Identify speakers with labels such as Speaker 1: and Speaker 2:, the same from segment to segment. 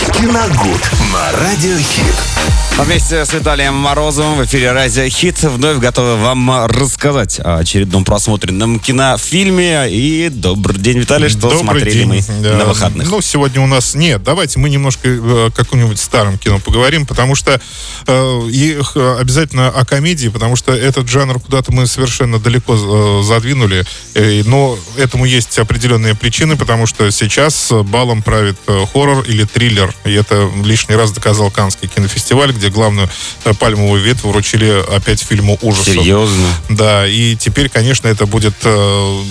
Speaker 1: Киногуд на Радиохит.
Speaker 2: Вместе с Виталием Морозовым в эфире Радио Хит вновь готовы вам рассказать о очередном просмотренном кинофильме. И добрый день, Виталий, что
Speaker 3: Добрый
Speaker 2: смотрели
Speaker 3: день.
Speaker 2: мы
Speaker 3: Да.
Speaker 2: на выходных.
Speaker 3: Ну, сегодня у нас нет. Давайте мы немножко э, о каком-нибудь старом кино поговорим, потому что э, и э, обязательно о комедии, потому что этот жанр куда-то мы совершенно далеко э, задвинули. Э, но этому есть определенные причины, потому что сейчас э, балом правит э, хоррор или триллер. И это лишний раз доказал Каннский кинофестиваль, где главную э, пальмовую ветвь вручили опять фильму ужасов.
Speaker 2: Серьезно?
Speaker 3: Да, и теперь, конечно, это будет э,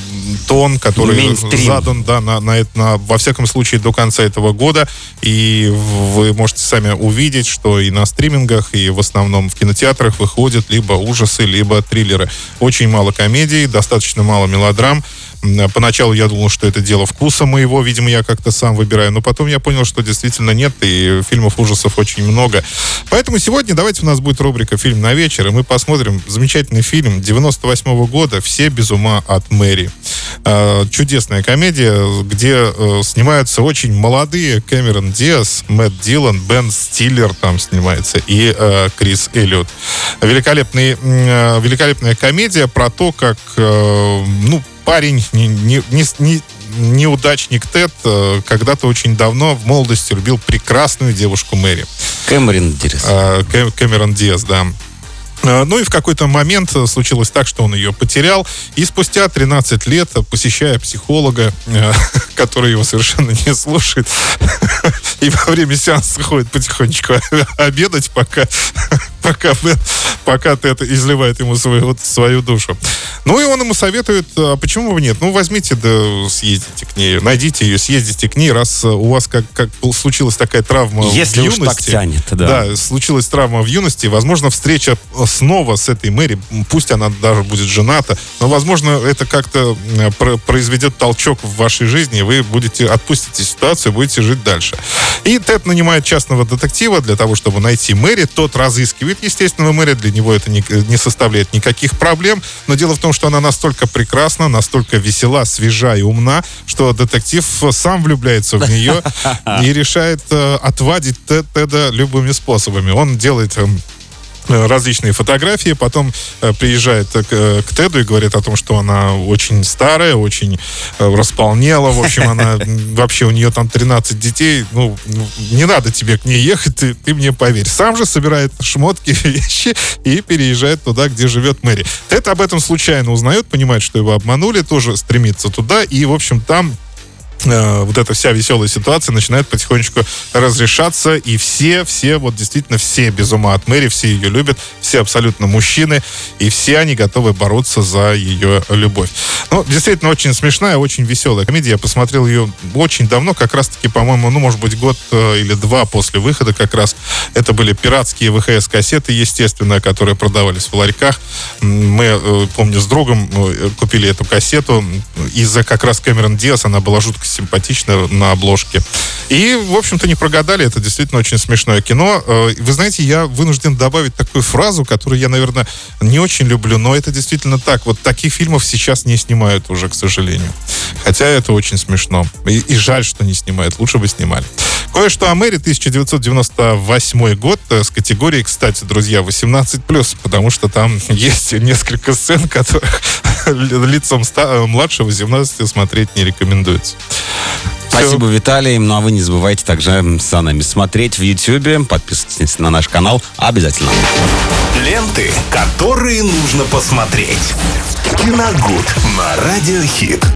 Speaker 3: тон, который
Speaker 2: Мейнстрим.
Speaker 3: задан, да, на, на, на- во всяком случае, до конца этого года. И вы можете сами увидеть, что и на стримингах, и в основном в кинотеатрах выходят либо ужасы, либо триллеры. Очень мало комедий, достаточно мало мелодрам. Поначалу я думал, что это дело вкуса моего, видимо, я как-то сам выбираю, но потом я понял, что действительно нет, и фильмов ужасов очень много. Поэтому сегодня давайте у нас будет рубрика «Фильм на вечер», и мы посмотрим замечательный фильм 98 года «Все без ума от Мэри». Э, Чудесная комедия, где э, снимаются очень молодые Кэмерон Диас, Мэтт Дилан, Бен Стиллер там снимается и э, Крис Эллиот. Великолепный, э, великолепная комедия про то, как ну, парень, не, не, не- неудачник Тед, э, когда-то очень давно в молодости любил прекрасную девушку Мэри.
Speaker 2: Кэмерон Дирис.
Speaker 3: Э, Кэ- Кэмерон Диас, да. Э, Ну и в какой-то момент случилось так, что он ее потерял. И спустя 13 лет, посещая психолога, который его совершенно не слушает, и во время сеанса ходит потихонечку обедать, пока, пока, пока Тед изливает ему свою, свою душу. Ну и он ему советует, а почему бы нет? Ну возьмите, да съездите к ней, найдите ее, съездите к ней, раз э, у вас как, как случилась такая травма
Speaker 2: Если
Speaker 3: в
Speaker 2: уж так
Speaker 3: юности.
Speaker 2: тянет, да.
Speaker 3: Да, случилась травма в юности, возможно, встреча снова с этой Мэри, пусть она даже будет жената, но, возможно, это как-то про- произведет толчок в вашей жизни, вы будете отпустите ситуацию, будете жить дальше. И Тед нанимает частного детектива для того, чтобы найти Мэри. Тот разыскивает, естественно, Мэри. Для него это не, не составляет никаких проблем. Но дело в том, что она настолько прекрасна, настолько весела, свежа и умна, что детектив сам влюбляется в нее и решает э, отвадить Тед- Теда любыми способами. Он делает эм, различные фотографии, потом э, приезжает э, к, э, к Теду и говорит о том, что она очень старая, очень э, располнела, в общем, она вообще у нее там 13 детей, ну, не надо тебе к ней ехать, ты, ты мне поверь. Сам же собирает шмотки, вещи и переезжает туда, где живет Мэри. Тед об этом случайно узнает, понимает, что его обманули, тоже стремится туда, и, в общем, там э, вот эта вся веселая ситуация начинает потихонечку разрешаться, и все, все, вот действительно все без ума от Мэри, все ее любят, все абсолютно мужчины, и все они готовы бороться за ее любовь. Ну, действительно, очень смешная, очень веселая комедия. Я посмотрел ее очень давно, как раз-таки, по-моему, ну, может быть, год э, или два после выхода как раз. Это были пиратские ВХС-кассеты, естественно, которые продавались в ларьках. Мы, э, помню, с другом э, купили эту кассету. Из-за как раз Кэмерон Диас она была жутко симпатична на обложке. И, в общем-то, не прогадали. Это действительно очень смешное кино. Э, Вы знаете, я вынужден добавить такую фразу, которую я, наверное, не очень люблю, но это действительно так. Вот таких фильмов сейчас не снимают уже, к сожалению. Хотя это очень смешно. И, и жаль, что не снимают. Лучше бы снимали. Кое-что о Мэри 1998 год э, с категорией, кстати, друзья, 18+, потому что там есть несколько сцен, которых лицом ста- младше 18 смотреть не рекомендуется.
Speaker 2: Спасибо, Виталий. Ну а вы не забывайте также за нами смотреть в Ютьюбе. Подписывайтесь на наш канал обязательно.
Speaker 1: Ленты, которые нужно посмотреть. Киногуд на Радиохит.